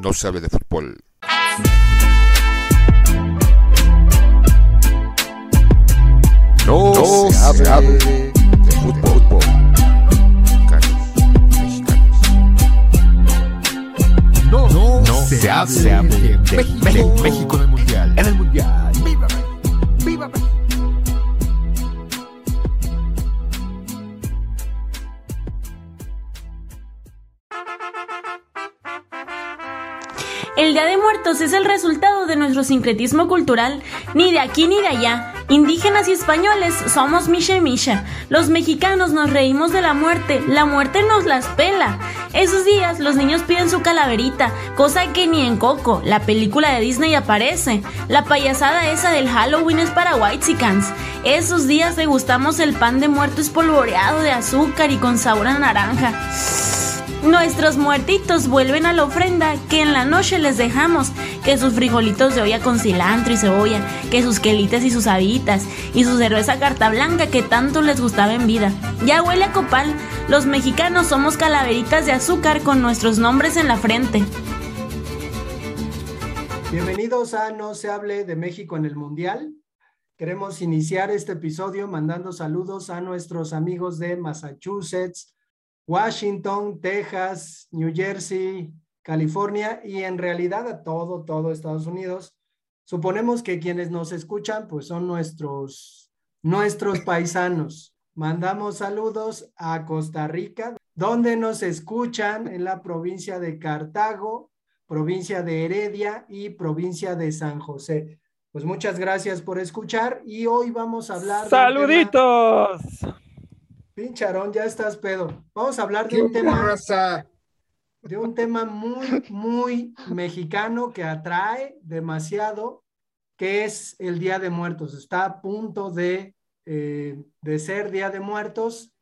no se hable de fútbol. No, se, hable, de, fútbol. No, no, no se, hable, de, México, México El Día de Muertos es el resultado de nuestro sincretismo cultural, ni de aquí ni de allá. Indígenas y españoles somos Misha y Misha. Los mexicanos nos reímos de la muerte, la muerte nos las pela. Esos días los niños piden su calaverita, cosa que ni en Coco, la película de Disney aparece. La payasada esa del Halloween es para Whitesicans. Esos días degustamos el pan de muerto espolvoreado de azúcar y con sabor a naranja. Nuestros muertitos vuelven a la ofrenda que en la noche les dejamos, que sus frijolitos de olla con cilantro y cebolla, que sus quelites y sus habitas, y su cerveza carta blanca que tanto les gustaba en vida. Ya huele a copal, los mexicanos somos calaveritas de azúcar con nuestros nombres en la frente. Bienvenidos a No se hable de México en el Mundial. Queremos iniciar este episodio mandando saludos a nuestros amigos de Massachusetts, Washington, Texas, New Jersey, California y en realidad a todo, todo Estados Unidos. Suponemos que quienes nos escuchan pues son nuestros, nuestros paisanos. Mandamos saludos a Costa Rica, donde nos escuchan en la provincia de Cartago, provincia de Heredia y provincia de San José. Pues muchas gracias por escuchar y hoy vamos a hablar. Saluditos. Pincharón, ya estás pedo. Vamos a hablar de un tema. De un tema muy, muy mexicano que atrae demasiado, que es el Día de Muertos. Está a punto de, eh, de ser Día de Muertos.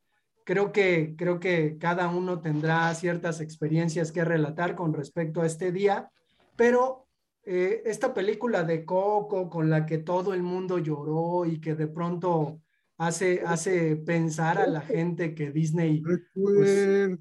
Creo que, creo que cada uno tendrá ciertas experiencias que relatar con respecto a este día, pero eh, esta película de Coco con la que todo el mundo lloró y que de pronto hace, hace pensar a la gente que Disney... Pues,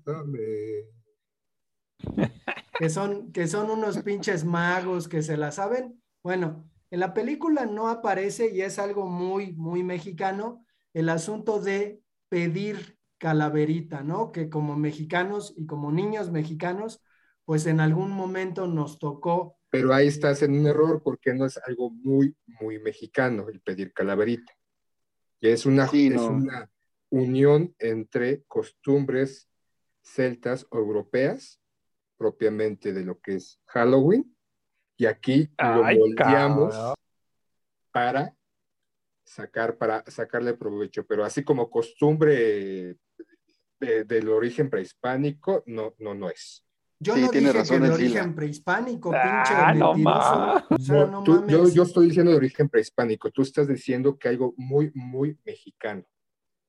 que, son, que son unos pinches magos que se la saben. Bueno, en la película no aparece y es algo muy, muy mexicano el asunto de pedir calaverita, ¿no? Que como mexicanos y como niños mexicanos, pues en algún momento nos tocó. Pero ahí estás en un error porque no es algo muy, muy mexicano el pedir calaverita que es una, es una unión entre costumbres celtas o europeas, propiamente de lo que es Halloween, y aquí lo moldeamos para sacar, para sacarle provecho, pero así como costumbre del origen prehispánico, no, no, no es. Yo no tiene dije razón que de origen prehispánico, pinche ah, no, yo, yo, estoy diciendo de origen prehispánico, tú estás diciendo que algo muy, muy mexicano.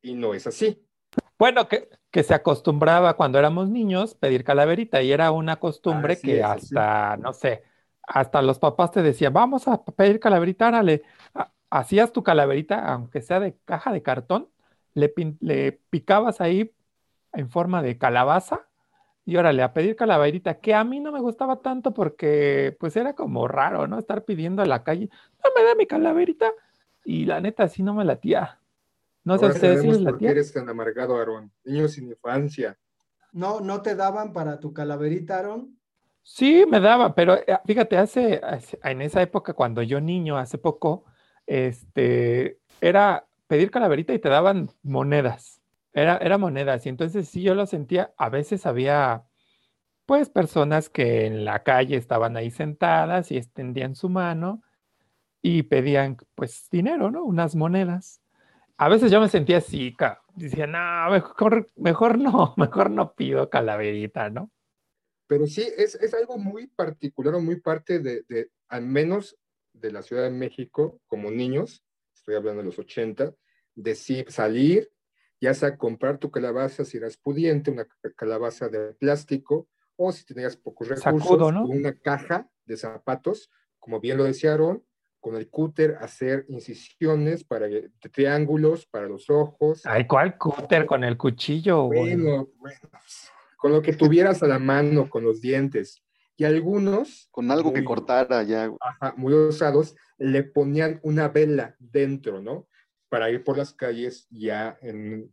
Y no es así. Bueno, que, que se acostumbraba cuando éramos niños pedir calaverita y era una costumbre que hasta, no sé, hasta los papás te decían, vamos a pedir calaverita, árale. Hacías tu calaverita, aunque sea de caja de cartón, le, le picabas ahí en forma de calabaza y órale, a pedir calaverita, que a mí no me gustaba tanto porque pues era como raro, ¿no? Estar pidiendo a la calle, no me da mi calaverita. Y la neta, así no me latía. No sé, ustedes si les latía. eres tan amargado, Aarón? Niños sin infancia. No, ¿no te daban para tu calaverita, Aarón? Sí, me daba, pero eh, fíjate, hace, en esa época, cuando yo niño, hace poco, este, era pedir calaverita y te daban monedas. Era, era monedas y entonces sí yo lo sentía, a veces había pues personas que en la calle estaban ahí sentadas y extendían su mano y pedían pues dinero, ¿no? Unas monedas. A veces yo me sentía así, decía, no, mejor, mejor no, mejor no pido calaverita, ¿no? Pero sí, es, es algo muy particular o muy parte de, de, al menos de la Ciudad de México, como niños, estoy hablando de los 80, de sí, salir ya sea comprar tu calabaza si eras pudiente, una calabaza de plástico, o si tenías pocos recursos, una caja de zapatos, como bien lo decía Aaron, con el cúter hacer incisiones para triángulos para los ojos. Ay, ¿cuál cúter? Con el cuchillo. Bueno, bueno, con lo que tuvieras a la mano, con los dientes. Y algunos... Con algo que cortara ya. Ajá, muy osados, le ponían una vela dentro, ¿no? Para ir por las calles ya en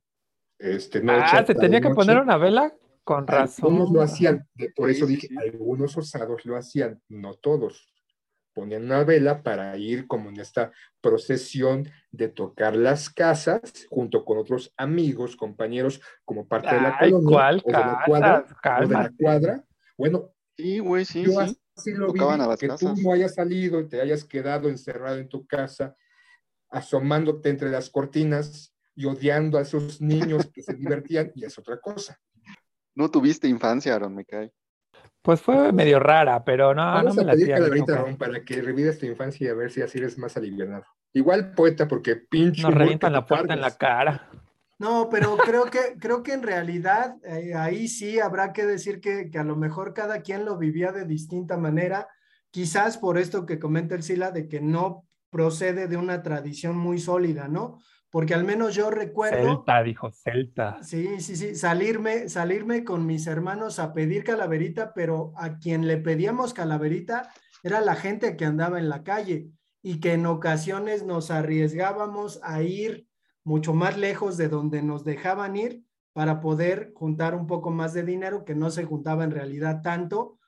este, noche. Ah, ¿se tenía que poner una vela? Con razón. Algunos lo hacían, por eso dije, algunos osados lo hacían, no todos. Ponían una vela para ir como en esta procesión de tocar las casas junto con otros amigos, compañeros, como parte de la colonia ¿cuál o, de la cuadra, o de la cuadra. Bueno, sí, güey, sí, yo sí. así lo vi, que tú no hayas salido y te hayas quedado encerrado en tu casa, asomándote entre las cortinas y odiando a esos niños que se divertían, y es otra cosa. No tuviste infancia, Aaron, me cae. Pues fue medio rara, pero no, Vamos no a me pedir la calaverita, Aaron, para que revives tu infancia y a ver si así eres más aliviado. Igual poeta, porque pinche. Nos revientan la puerta en la cara. No, pero creo que, creo que en realidad eh, ahí sí habrá que decir que, que, a lo mejor cada quien lo vivía de distinta manera, quizás por esto que comenta el Sila, de que no procede de una tradición muy sólida, ¿no? Porque al menos yo recuerdo... Celta, dijo, Celta. Sí, sí, sí, salirme, salirme con mis hermanos a pedir calaverita, pero a quien le pedíamos calaverita era la gente que andaba en la calle y que en ocasiones nos arriesgábamos a ir mucho más lejos de donde nos dejaban ir para poder juntar un poco más de dinero, que no se juntaba en realidad tanto,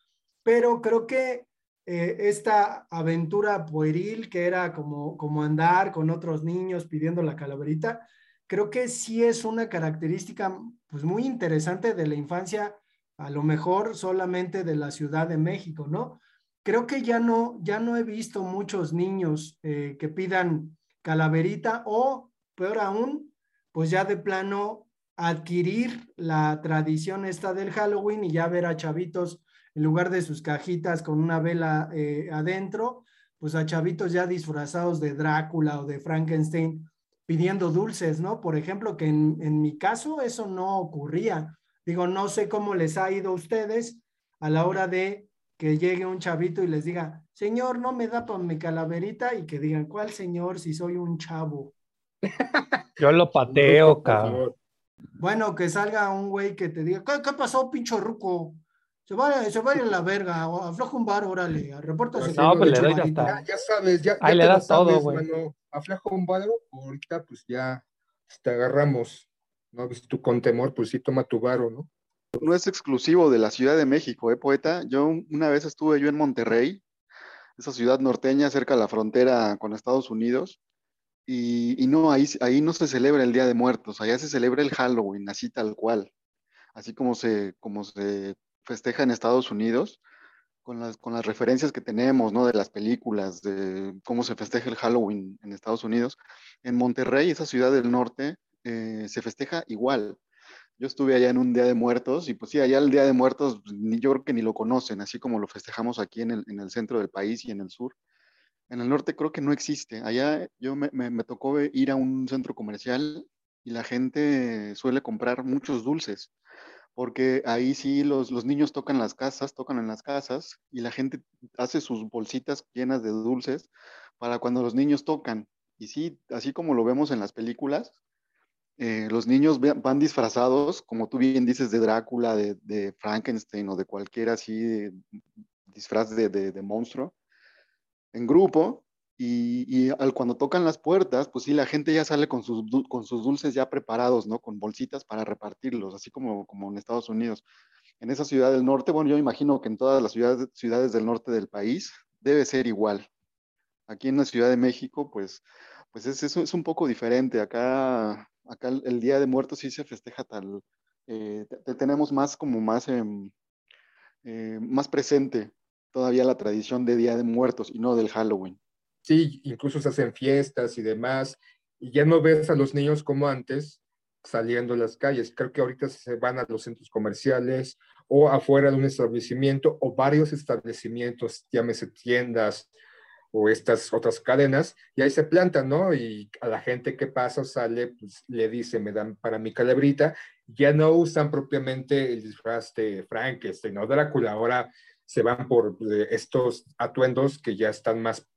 pero creo que eh, esta aventura pueril que era como, como andar con otros niños pidiendo la calaverita, creo que sí es una característica pues muy interesante de la infancia, a lo mejor solamente de la Ciudad de México, ¿no? Creo que ya no, ya no he visto muchos niños eh, que pidan calaverita o, peor aún, pues ya de plano adquirir la tradición esta del Halloween y ya ver a chavitos en lugar de sus cajitas con una vela eh, adentro, pues a chavitos ya disfrazados de Drácula o de Frankenstein pidiendo dulces, ¿no? Por ejemplo, que en, en, mi caso eso no ocurría. Digo, no sé cómo les ha ido a ustedes a la hora de que llegue un chavito y les diga, señor, no me da para mi calaverita y que digan, ¿cuál señor si soy un chavo? Yo lo pateo, cabrón. Bueno, que salga un güey que te diga, ¿qué, qué pasó, pincho ruco? Se vaya, se vaya a la verga, afloja un bar, órale, repórtase. No, pues le doy hasta. Ya, ya sabes, ya, Ahí ya le te das todo, güey. mano. Aflaja un bar, ahorita pues ya te agarramos. ¿No? Pues, tú con temor, pues sí, toma tu varo, ¿no? No es exclusivo de la Ciudad de México, ¿eh, poeta? Yo una vez estuve yo en Monterrey, esa ciudad norteña cerca de la frontera con Estados Unidos, y, y no, ahí, ahí no se celebra el Día de Muertos, allá se celebra el Halloween, así tal cual, así como se, como se festeja en Estados Unidos, con las, con las referencias que tenemos, ¿no? De las películas, de cómo se festeja el Halloween en Estados Unidos. En Monterrey, esa ciudad del norte, eh, se festeja igual. Yo estuve allá en un Día de Muertos y pues sí, allá el Día de Muertos, ni, yo creo que ni lo conocen, así como lo festejamos aquí en el, en el centro del país y en el sur. En el norte creo que no existe. Allá yo me, me, me tocó ir a un centro comercial y la gente suele comprar muchos dulces porque ahí sí los, los, niños tocan las casas, tocan en las casas y la gente hace sus bolsitas llenas de dulces para cuando los niños tocan. Y sí, así como lo vemos en las películas, eh, los niños van disfrazados, como tú bien dices, de Drácula, de, de Frankenstein o de cualquier así disfraz de, de monstruo, en grupo, y, y, al cuando tocan las puertas, pues sí, la gente ya sale con sus, con sus dulces ya preparados, ¿no? Con bolsitas para repartirlos, así como, como en Estados Unidos. En esa ciudad del norte, bueno, yo imagino que en todas las ciudades, ciudades del norte del país debe ser igual. Aquí en la Ciudad de México, pues, pues es, es, es un poco diferente. Acá, acá el, Día de Muertos sí se festeja tal, eh, te, tenemos más como más, eh, eh, más presente todavía la tradición de Día de Muertos y no del Halloween sí, incluso se hacen fiestas y demás, y ya no ves a los niños como antes saliendo a las calles. Creo que ahorita se van a los centros comerciales o afuera de un establecimiento o varios establecimientos, llámese tiendas o estas otras cadenas, y ahí se plantan, ¿no? Y a la gente que pasa sale, pues le dice, me dan para mi calabrita, ya no usan propiamente el disfraz de Frankenstein o Drácula, ahora se van por eh, estos atuendos que ya están más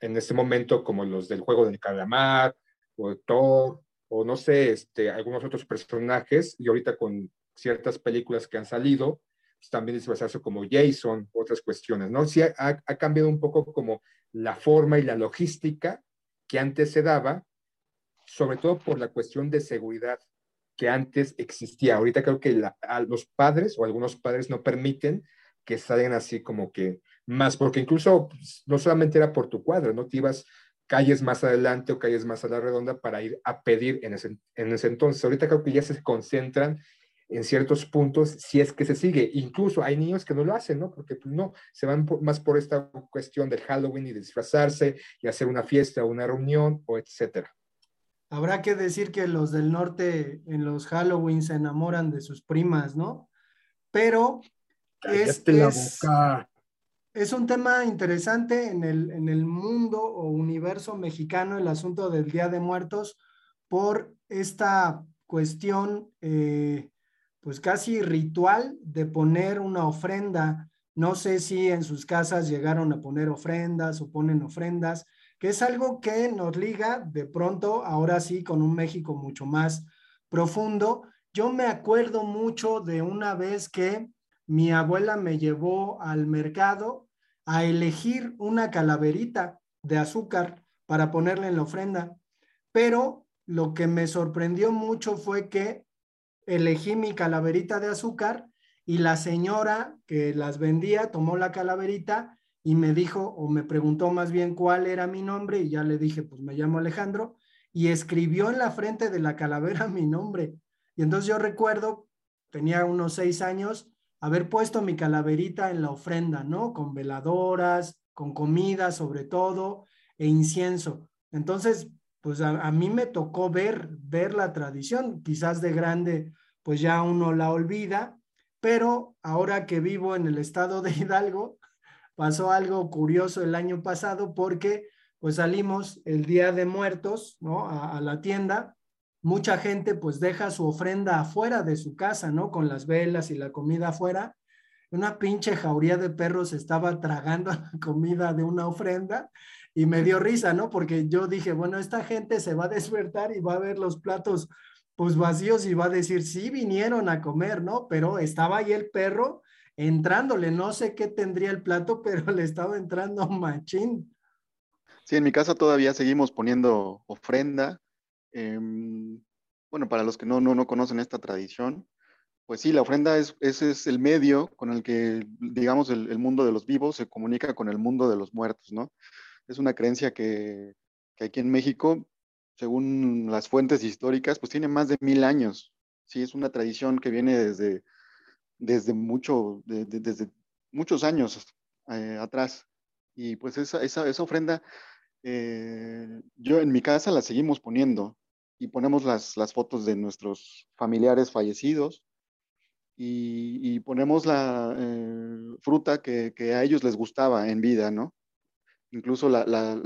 en este momento como los del juego del calamar o Thor o no sé, este, algunos otros personajes y ahorita con ciertas películas que han salido, pues, también disfrazarse como Jason, otras cuestiones, ¿no? Sí ha, ha cambiado un poco como la forma y la logística que antes se daba, sobre todo por la cuestión de seguridad que antes existía. Ahorita creo que a los padres o algunos padres no permiten que salgan así como que más, porque incluso pues, no solamente era por tu cuadro, ¿no? Te ibas calles más adelante o calles más a la redonda para ir a pedir en ese, en ese entonces. Ahorita creo que ya se concentran en ciertos puntos si es que se sigue. Incluso hay niños que no lo hacen, ¿no? Porque pues, no, se van más por esta cuestión del Halloween y disfrazarse y hacer una fiesta, una reunión o etcétera. Habrá que decir que los del norte en los Halloween se enamoran de sus primas, ¿no? Pero es, es, un tema interesante en el, en el mundo o universo mexicano, el asunto del Día de Muertos, por esta cuestión, eh, pues casi ritual de poner una ofrenda. No sé si en sus casas llegaron a poner ofrendas o ponen ofrendas que es algo que nos liga de pronto, ahora sí, con un México mucho más profundo. Yo me acuerdo mucho de una vez que mi abuela me llevó al mercado a elegir una calaverita de azúcar para ponerle en la ofrenda, pero lo que me sorprendió mucho fue que elegí mi calaverita de azúcar y la señora que las vendía tomó la calaverita y me dijo o me preguntó más bien cuál era mi nombre y ya le dije, pues me llamo Alejandro y escribió en la frente de la calavera mi nombre. Y entonces yo recuerdo, tenía unos seis años, haber puesto mi calaverita en la ofrenda, ¿no? Con veladoras, con comida sobre todo e incienso. Entonces, pues a, mí me tocó ver, ver la tradición, quizás de grande, pues ya uno la olvida, pero ahora que vivo en el estado de Hidalgo, pasó algo curioso el año pasado porque pues salimos el Día de Muertos, ¿no? A, la tienda. Mucha gente pues deja su ofrenda afuera de su casa, ¿no? Con las velas y la comida afuera. Una pinche jauría de perros estaba tragando la comida de una ofrenda y me dio risa, ¿no? Porque yo dije, bueno, esta gente se va a despertar y va a ver los platos pues vacíos y va a decir, sí vinieron a comer, ¿no? Pero estaba ahí el perro entrándole, no sé qué tendría el plato, pero le estaba entrando machín. Sí, en mi casa todavía seguimos poniendo ofrenda. Em, bueno, para los que no, no, conocen esta tradición, pues sí, la ofrenda es, ese es el medio con el que, digamos, el, mundo de los vivos se comunica con el mundo de los muertos, ¿no? Es una creencia que, que aquí en México, según las fuentes históricas, pues tiene más de mil años. Sí, es una tradición que viene desde, desde, mucho, desde muchos años eh, atrás. Y pues esa, esa, esa ofrenda, eh, yo en mi casa la seguimos poniendo y ponemos las, las fotos de nuestros familiares fallecidos y, ponemos la eh, fruta que, que, a ellos les gustaba en vida, ¿no? Incluso la, la,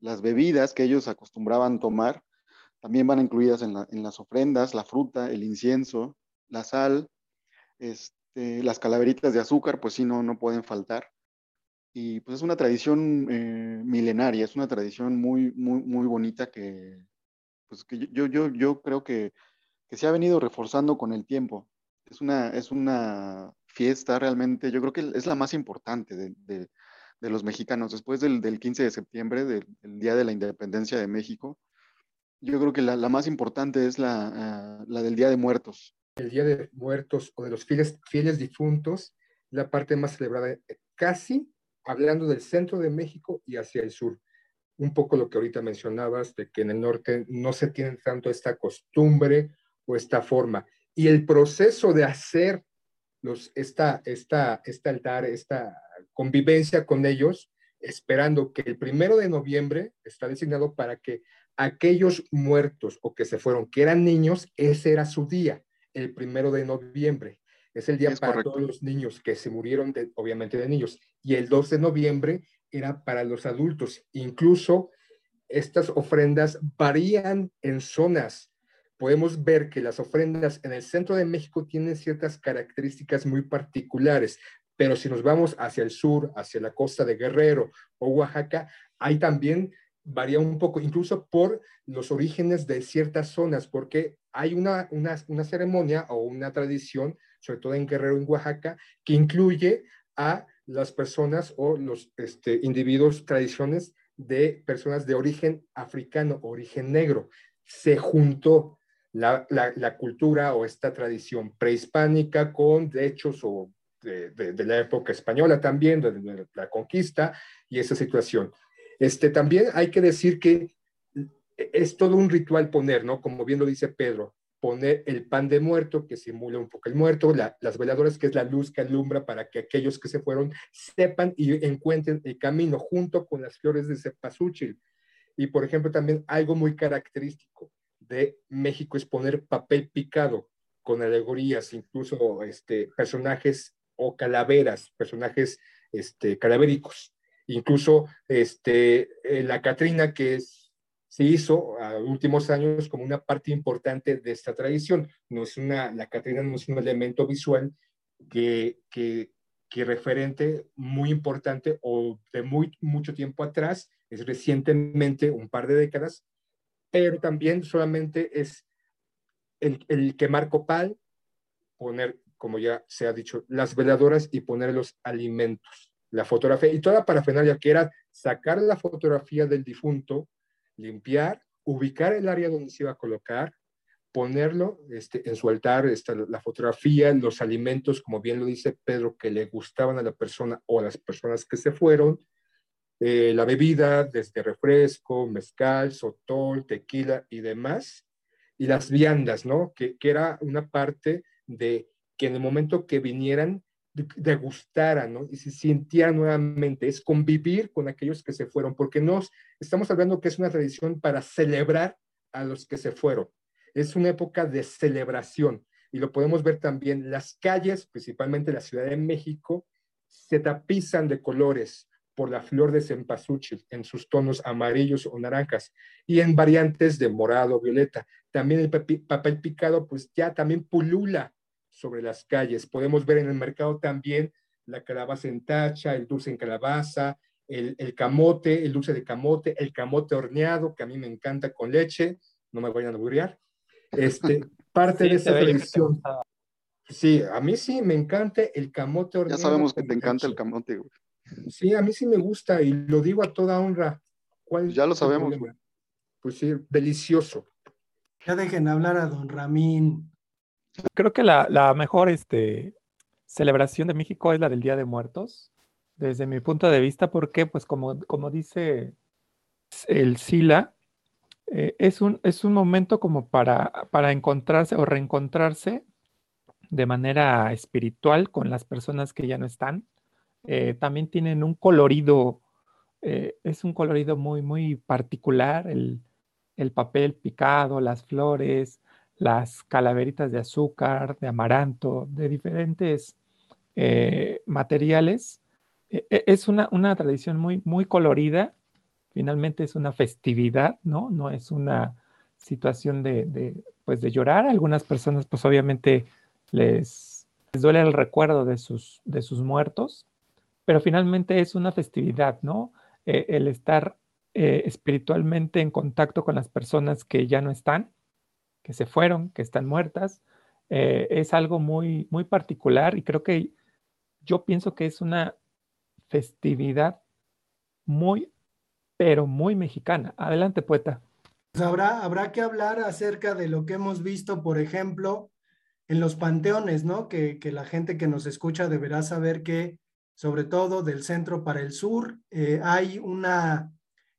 las bebidas que ellos acostumbraban tomar también van incluidas en, en las ofrendas, la fruta, el incienso, la sal, este, las calaveritas de azúcar, pues sí, no, no pueden faltar. Y pues es una tradición eh, milenaria, es una tradición muy, muy, muy bonita que, pues que yo, yo, yo creo que, que se ha venido reforzando con el tiempo. Es una, es una fiesta realmente, yo creo que es la más importante de, de, de los mexicanos. Después del, del 15 de septiembre, del, Día de la Independencia de México, yo creo que la, la más importante es la, uh, la del Día de Muertos el Día de Muertos o de los fieles, fieles difuntos, la parte más celebrada, eh, casi hablando del centro de México y hacia el sur. Un poco lo que ahorita mencionabas, de que en el norte no se tiene tanto esta costumbre o esta forma. Y el proceso de hacer los, esta, esta, este altar, esta convivencia con ellos, esperando que el primero de noviembre está designado para que aquellos muertos o que se fueron, que eran niños, ese era su día el primero de noviembre. Es el día para todos los niños que se murieron, de, obviamente de niños. Y el 2 de noviembre era para los adultos. Incluso estas ofrendas varían en zonas. Podemos ver que las ofrendas en el centro de México tienen ciertas características muy particulares, pero si nos vamos hacia el sur, hacia la costa de Guerrero o Oaxaca, hay también varía un poco, incluso por los orígenes de ciertas zonas, porque hay una, una, una ceremonia o una tradición sobre todo en Guerrero, en Oaxaca, que incluye a las personas o los este, individuos, tradiciones de personas de origen africano, origen negro. Se juntó la, la, cultura o esta tradición prehispánica con hechos o de, de, la época española también, de, la conquista y esa situación. Este, también hay que decir que es todo un ritual poner, ¿no? Como bien lo dice Pedro, poner el pan de muerto que simula un poco el muerto, las veladoras que es la luz que alumbra para que aquellos que se fueron sepan y encuentren el camino junto con las flores de cempasúchil. Y por ejemplo también algo muy característico de México es poner papel picado con alegorías, incluso este, personajes o calaveras, personajes este, calavéricos. Incluso este, eh, la Catrina, que es se hizo a últimos años como una parte importante de esta tradición. No es una, la Catrina no es un elemento visual que, que, que referente muy importante o de muy mucho tiempo atrás, es recientemente, un par de décadas, pero también solamente es el, el quemar copal, poner, como ya se ha dicho, las veladoras y poner los alimentos, la fotografía y toda la parafernalia que era sacar la fotografía del difunto, limpiar, ubicar el área donde se iba a colocar, ponerlo este, en su altar, esta, la fotografía, los alimentos, como bien lo dice Pedro, que le gustaban a la persona o a las personas que se fueron, eh, la bebida, desde refresco, mezcal, sotol, tequila y demás, y las viandas, ¿no? Que, que era una parte de que en el momento que vinieran degustara, ¿no? Y se sintiera nuevamente, es convivir con aquellos que se fueron, porque nos estamos hablando que es una tradición para celebrar a los que se fueron. Es una época de celebración y lo podemos ver también. Las calles, principalmente la Ciudad de México, se tapizan de colores por la flor de cempasúchil en sus tonos amarillos o naranjas y en variantes de morado, violeta. También el papel picado, pues ya también pulula sobre las calles. Podemos ver en el mercado también la calabaza en tacha, el dulce en calabaza, el, camote, el dulce de camote, el camote horneado, que a mí me encanta con leche, no me vayan a aburrir. Este, parte de esa tradición. Sí, a mí sí me encanta el camote horneado. Ya sabemos que te encanta el camote, Sí, a mí sí me gusta y lo digo a toda honra. ya lo sabemos, Pues sí, delicioso. Ya dejen hablar a don Ramín. Creo que la, mejor este, celebración de México es la del Día de Muertos, desde mi punto de vista, porque, pues, como, como dice el Sila, eh, es, un, es un momento como para, para encontrarse o reencontrarse de manera espiritual con las personas que ya no están. Eh, también tienen un colorido, eh, es un colorido muy, muy particular, el, el papel picado, las flores, las calaveritas de azúcar, de amaranto, de diferentes eh, materiales. E, e, es una, una, tradición muy, muy colorida, finalmente es una festividad, ¿no? No es una situación de, pues de llorar. algunas personas, pues obviamente les, duele el recuerdo de sus, de sus muertos, pero finalmente es una festividad, ¿no? El estar eh, espiritualmente en contacto con las personas que ya no están que se fueron, que están muertas, eh, es algo muy, muy particular y creo que yo pienso que es una festividad muy, pero muy mexicana. Adelante, poeta. Pues habrá, habrá que hablar acerca de lo que hemos visto, por ejemplo, en los panteones, ¿no? Que, la gente que nos escucha deberá saber que, sobre todo del centro para el sur, eh, hay una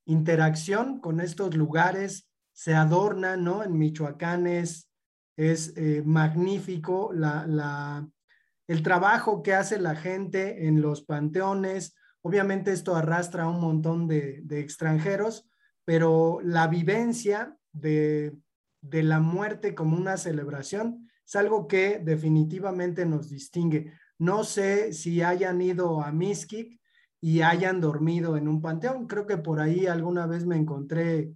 interacción con estos lugares se adorna, ¿no? En Michoacán es, eh, magnífico la, el trabajo que hace la gente en los panteones. Obviamente esto arrastra a un montón de, extranjeros, pero la vivencia de, de la muerte como una celebración es algo que definitivamente nos distingue. No sé si hayan ido a Miskik y hayan dormido en un panteón. Creo que por ahí alguna vez me encontré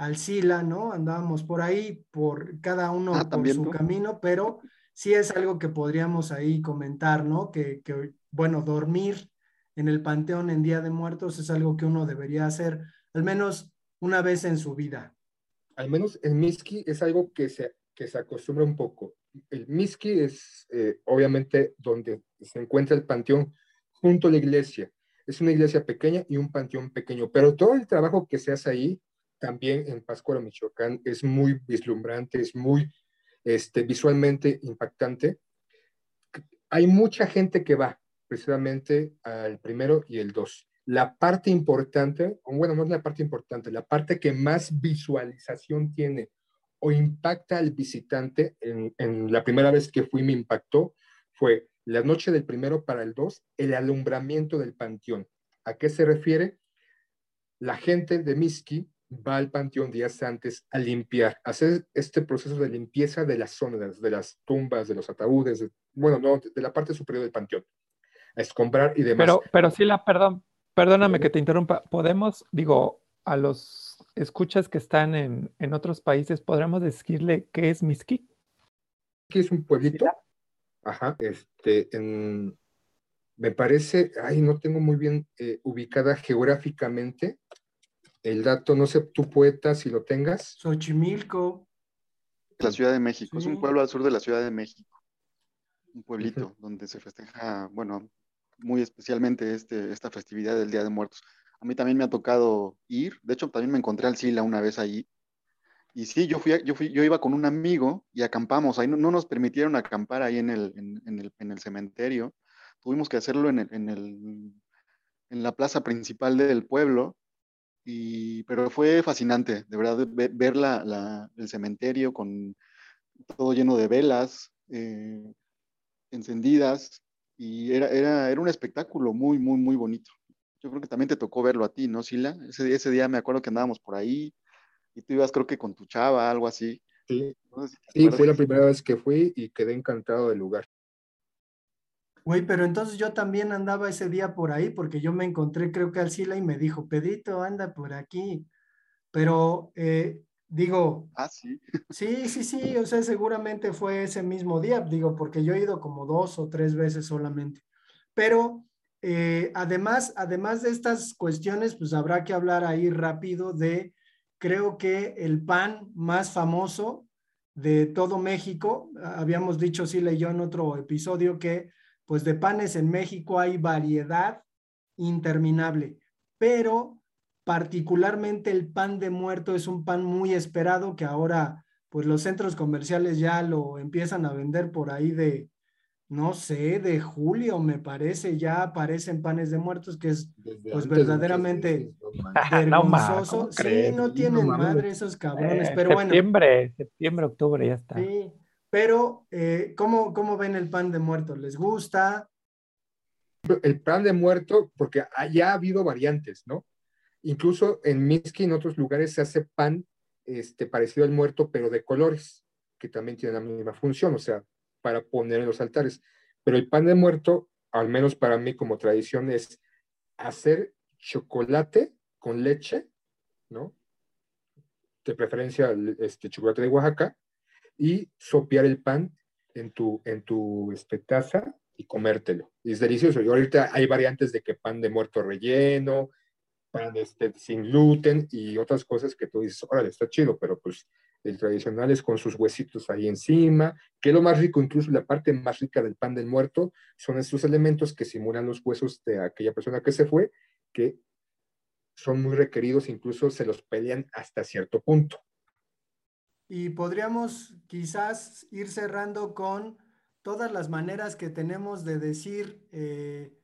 Alcila, ¿no? Andábamos por ahí, por cada uno ah, por su camino, pero sí es algo que podríamos ahí comentar, ¿no? Que, bueno, dormir en el Panteón en Día de Muertos es algo que uno debería hacer al menos una vez en su vida. Al menos en Miski es algo que se, que se acostumbra un poco. el Miski es eh, obviamente donde se encuentra el panteón junto a la iglesia. Es una iglesia pequeña y un panteón pequeño, pero todo el trabajo que se hace ahí, también en Pascua, Michoacán, es muy vislumbrante, es muy este, visualmente impactante. Hay mucha gente que va precisamente al primero y el dos. La parte importante, bueno, no es la parte importante, la parte que más visualización tiene o impacta al visitante, en, en la primera vez que fui me impactó, fue la noche del primero para el dos, el alumbramiento del panteón. ¿A qué se refiere? La gente de Miski va al panteón días antes a limpiar, a hacer este proceso de limpieza de las zonas, de las tumbas, de los ataúdes, bueno, no, de la parte superior del panteón, a escombrar y demás. Pero, pero sí, la, perdón, perdóname que te interrumpa, podemos, digo, a los escuchas que están en, en otros países, ¿podríamos decirle qué es Miski? Que es un pueblito. Ajá, este, me parece, ay, no tengo muy bien eh, ubicada geográficamente el dato, no sé, tu poeta, si lo tengas. Xochimilco. La Ciudad de México, es un pueblo al sur de la Ciudad de México, un pueblito donde se festeja, bueno, muy especialmente este, esta festividad del Día de Muertos. A mí también me ha tocado ir, de hecho también me encontré al Sila una vez allí. Y sí, yo, fui, yo, fui, yo iba con un amigo y acampamos, ahí no, nos permitieron acampar ahí en el, en, el, en el, cementerio, tuvimos que hacerlo en, el, en, el, en la plaza principal del pueblo, y, pero fue fascinante, de verdad, ver, la, la, el cementerio con todo lleno de velas eh, encendidas, y era, era, era un espectáculo muy, muy, muy bonito. Yo creo que también te tocó verlo a ti, ¿no, Sila? Ese, ese día me acuerdo que andábamos por ahí y tú ibas, creo que con tu chava, algo así. Sí, sí fue la primera vez que fui y quedé encantado del lugar. Güey, pero entonces yo también andaba ese día por ahí porque yo me encontré, creo que al Sila y me dijo, Pedrito, anda por aquí. Pero eh, digo. Ah, sí. Sí, sí, sí, o sea, seguramente fue ese mismo día, digo, porque yo he ido como dos o tres veces solamente. Pero eh, además, además de estas cuestiones, pues habrá que hablar ahí rápido de, creo que el pan más famoso de todo México, habíamos dicho Sila y yo en otro episodio que pues de panes en México hay variedad interminable, pero particularmente el pan de muerto es un pan muy esperado que ahora pues los centros comerciales ya lo empiezan a vender por ahí de no sé, de julio, me parece, ya aparecen panes de muertos, que es pues verdaderamente vergonzoso. sí, no tienen madre esos cabrones, eh, pero bueno. Septiembre, septiembre, octubre, ya está. Sí, pero eh, ¿cómo, ¿cómo ven el pan de muerto? ¿Les gusta? El pan de muerto, porque ya ha habido variantes, ¿no? Incluso en Miski, en otros lugares, se hace pan este, parecido al muerto, pero de colores, que también tiene la misma función. O sea, para poner en los altares. Pero el pan de muerto, al menos para mí como tradición, es hacer chocolate con leche, ¿no? De preferencia este chocolate de Oaxaca, y sopear el pan en tu, en tu este, taza y comértelo. Y es delicioso. Y ahorita hay variantes de que pan de muerto relleno, pan este, sin gluten y otras cosas que tú dices, órale, está chido, pero pues el tradicional es con sus huesitos ahí encima, que lo más rico, incluso la parte más rica del pan del muerto, son estos elementos que simulan los huesos de aquella persona que se fue, que son muy requeridos, incluso se los pelean hasta cierto punto. Y podríamos quizás ir cerrando con todas las maneras que tenemos de decir eh,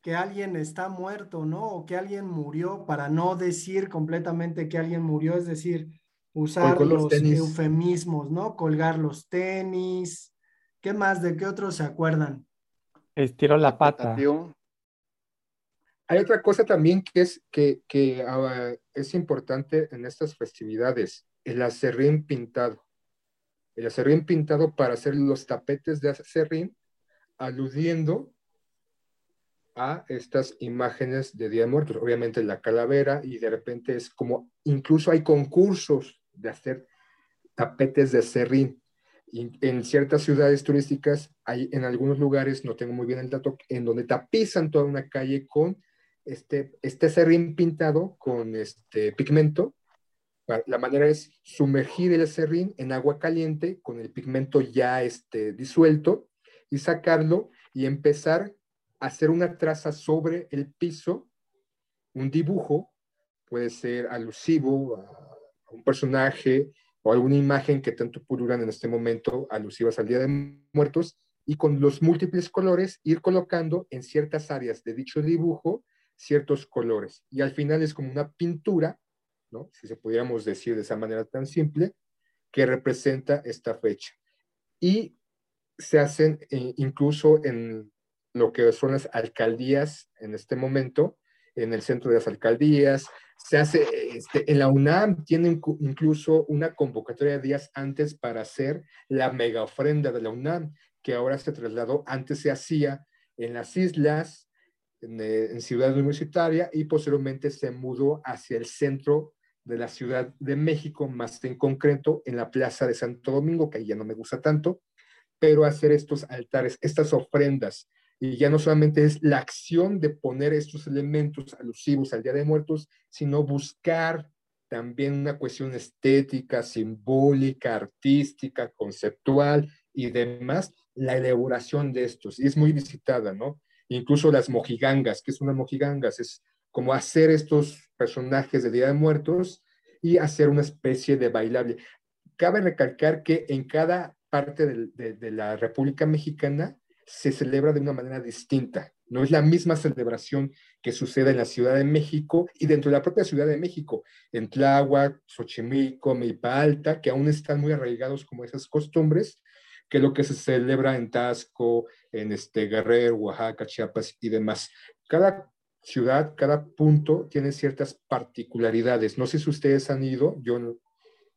que alguien está muerto, ¿no? O que alguien murió, para no decir completamente que alguien murió, es decir, usar los, eufemismos, ¿no? Colgar los tenis. ¿Qué más? ¿De qué otros se acuerdan? Estiró la pata. Hay otra cosa también que es, que, que ah, es importante en estas festividades, el acerrín pintado. El acerrín pintado para hacer los tapetes de acerrín, aludiendo a estas imágenes de Día de Muertos. Obviamente la calavera y de repente es como, incluso hay concursos de hacer tapetes de serrín. Y en ciertas ciudades turísticas, hay en algunos lugares, no tengo muy bien el dato, en donde tapizan toda una calle con este, este serrín pintado con este pigmento La manera es sumergir el acerrín en agua caliente con el pigmento ya este, disuelto y sacarlo y empezar a hacer una traza sobre el piso, un dibujo, puede ser alusivo a un personaje o alguna imagen que tanto pululan en este momento alusivas al Día de Muertos, y con los múltiples colores ir colocando en ciertas áreas de dicho dibujo ciertos colores. Y al final es como una pintura, ¿no? si se pudiéramos decir de esa manera tan simple, que representa esta fecha. Y se hacen eh, incluso en lo que son las alcaldías en este momento, en el centro de las alcaldías, se hace, este, en la UNAM tienen incluso una convocatoria de días antes para hacer la mega ofrenda de la UNAM, que ahora se trasladó, antes se hacía en las islas, en, eh, en Ciudad Universitaria, y posteriormente se mudó hacia el centro de la Ciudad de México, más en concreto en la Plaza de Santo Domingo, que ahí ya no me gusta tanto, pero hacer estos altares, estas ofrendas, y ya no solamente es la acción de poner estos elementos alusivos al Día de Muertos, sino buscar también una cuestión estética, simbólica, artística, conceptual y demás, la elaboración de estos. Y es muy visitada, ¿no? Incluso las mojigangas, que es una mojigangas, es como hacer estos personajes de Día de Muertos y hacer una especie de bailable. Cabe recalcar que en cada parte de, la República Mexicana se celebra de una manera distinta. No es la misma celebración que sucede en la Ciudad de México y dentro de la propia Ciudad de México, en Tláhuac, Xochimilco, Milpa Alta, que aún están muy arraigados como esas costumbres, que lo que se celebra en Tasco, en este Guerrero, Oaxaca, Chiapas y demás. Cada ciudad, cada punto tiene ciertas particularidades. No sé si ustedes han ido, yo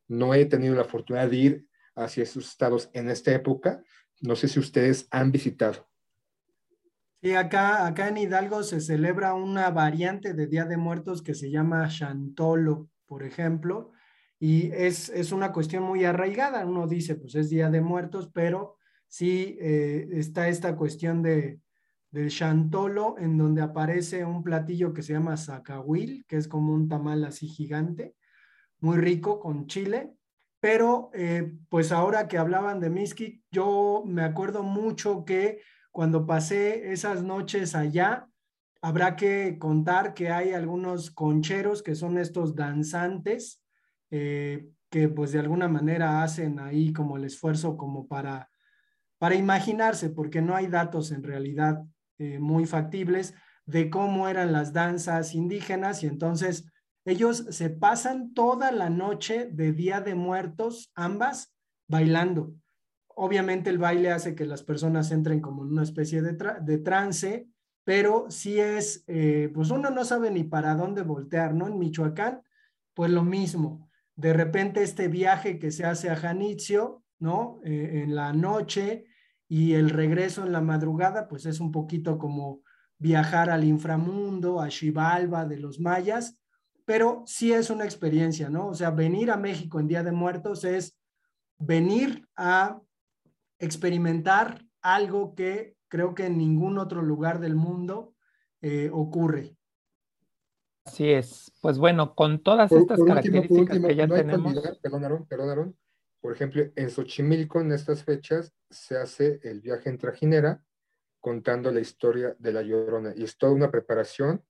no, he tenido la fortuna de ir hacia esos estados en esta época, no sé si ustedes han visitado. Sí, acá, acá en Hidalgo se celebra una variante de Día de Muertos que se llama Chantolo, por ejemplo, y es, una cuestión muy arraigada. Uno dice, pues es Día de Muertos, pero sí eh, está esta cuestión de, del Chantolo, en donde aparece un platillo que se llama zacahuil, que es como un tamal así gigante, muy rico con chile, pero eh, pues ahora que hablaban de Miski, yo me acuerdo mucho que cuando pasé esas noches allá, habrá que contar que hay algunos concheros que son estos danzantes eh, que pues de alguna manera hacen ahí como el esfuerzo como para, para imaginarse, porque no hay datos en realidad eh, muy factibles de cómo eran las danzas indígenas y entonces ellos se pasan toda la noche de Día de Muertos, ambas, bailando. Obviamente el baile hace que las personas entren como en una especie de, trance, pero sí es, eh, pues uno no sabe ni para dónde voltear, ¿no? En Michoacán, pues lo mismo. De repente este viaje que se hace a Janitzio, ¿no? Eh, en la noche y el regreso en la madrugada, pues es un poquito como viajar al inframundo, a Xibalba de los mayas, pero sí es una experiencia, ¿no? O sea, venir a México en Día de Muertos es venir a experimentar algo que creo que en ningún otro lugar del mundo eh, ocurre. Así es. Pues bueno, con todas estas características que ya tenemos. perdón, perdón, Por ejemplo, en Xochimilco, en estas fechas, se hace el viaje en trajinera contando la historia de la Llorona. Y es toda una preparación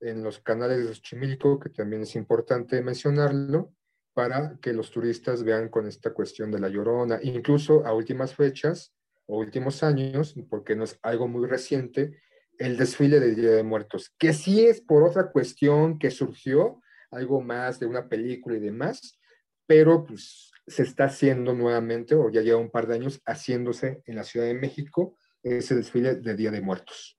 en los canales de Xochimilco, que también es importante mencionarlo, para que los turistas vean con esta cuestión de la llorona, incluso a últimas fechas o últimos años, porque no es algo muy reciente, el desfile del Día de Muertos, que sí es por otra cuestión que surgió, algo más de una película y demás, pero pues se está haciendo nuevamente, o ya lleva un par de años haciéndose en la Ciudad de México, ese desfile de Día de Muertos.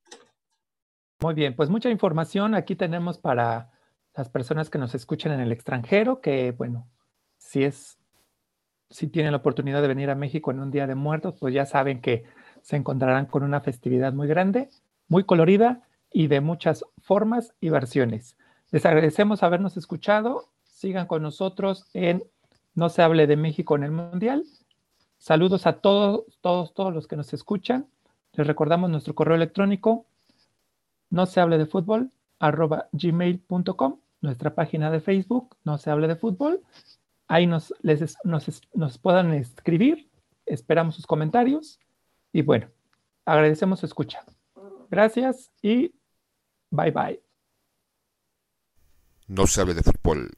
Muy bien, pues mucha información aquí tenemos para las personas que nos escuchan en el extranjero, que bueno, si es, si tienen la oportunidad de venir a México en un Día de Muertos, pues ya saben que se encontrarán con una festividad muy grande, muy colorida y de muchas formas y versiones. Les agradecemos habernos escuchado. Sigan con nosotros en No se hable de México en el Mundial. Saludos a todos, todos, todos los que nos escuchan. Les recordamos nuestro correo electrónico no se hable de fútbol arroba gmail.com nuestra página de Facebook, No se hable de fútbol. Ahí nos, les, nos, nos puedan escribir, esperamos sus comentarios y bueno, agradecemos su escucha. Gracias y bye bye. No se hable de fútbol.